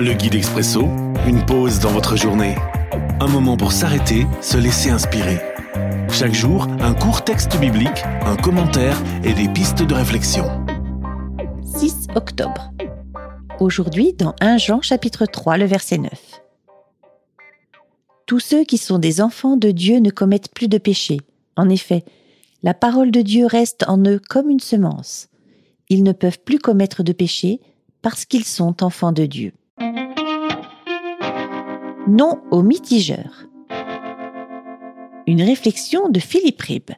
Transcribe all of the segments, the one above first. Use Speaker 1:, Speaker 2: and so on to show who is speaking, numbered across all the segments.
Speaker 1: Le guide expresso, une pause dans votre journée. Un moment pour s'arrêter, se laisser inspirer. Chaque jour, un court texte biblique, un commentaire et des pistes de réflexion.
Speaker 2: 6 octobre. Aujourd'hui, dans 1 Jean chapitre 3, le verset 9. Tous ceux qui sont des enfants de Dieu ne commettent plus de péché. En effet, la parole de Dieu reste en eux comme une semence. Ils ne peuvent plus commettre de péché parce qu'ils sont enfants de Dieu. Non aux mitigeurs. Une réflexion de Philippe Rib.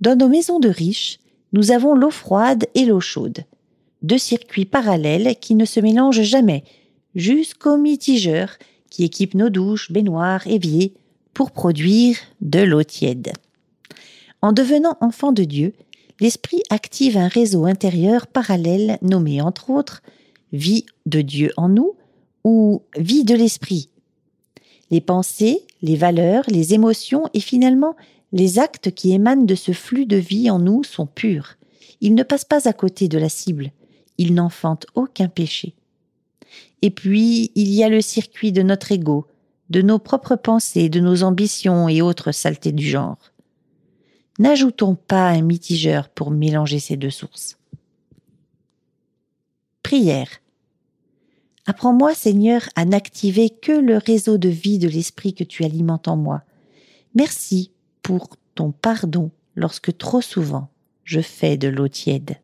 Speaker 2: Dans nos maisons de riches, nous avons l'eau froide et l'eau chaude, deux circuits parallèles qui ne se mélangent jamais, jusqu'aux mitigeurs qui équipent nos douches, baignoires, éviers pour produire de l'eau tiède. En devenant enfant de Dieu, l'Esprit active un réseau intérieur parallèle nommé entre autres vie de Dieu en nous ou vie de l'Esprit. Les pensées, les valeurs, les émotions et finalement les actes qui émanent de ce flux de vie en nous sont purs. Ils ne passent pas à côté de la cible. Ils n'enfantent aucun péché. Et puis, il y a le circuit de notre ego, de nos propres pensées, de nos ambitions et autres saletés du genre. N'ajoutons pas un mitigeur pour mélanger ces deux sources. Prière. Apprends-moi, Seigneur, à n'activer que le réseau de vie de l'Esprit que tu alimentes en moi. Merci pour ton pardon lorsque trop souvent je fais de l'eau tiède.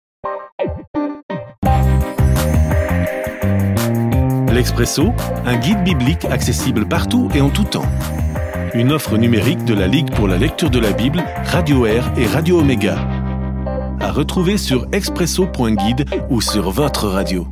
Speaker 1: L'Expresso, un guide biblique accessible partout et en tout temps une offre numérique de la Ligue pour la lecture de la Bible, Radio Air et Radio Omega. À retrouver sur expresso.guide ou sur votre radio.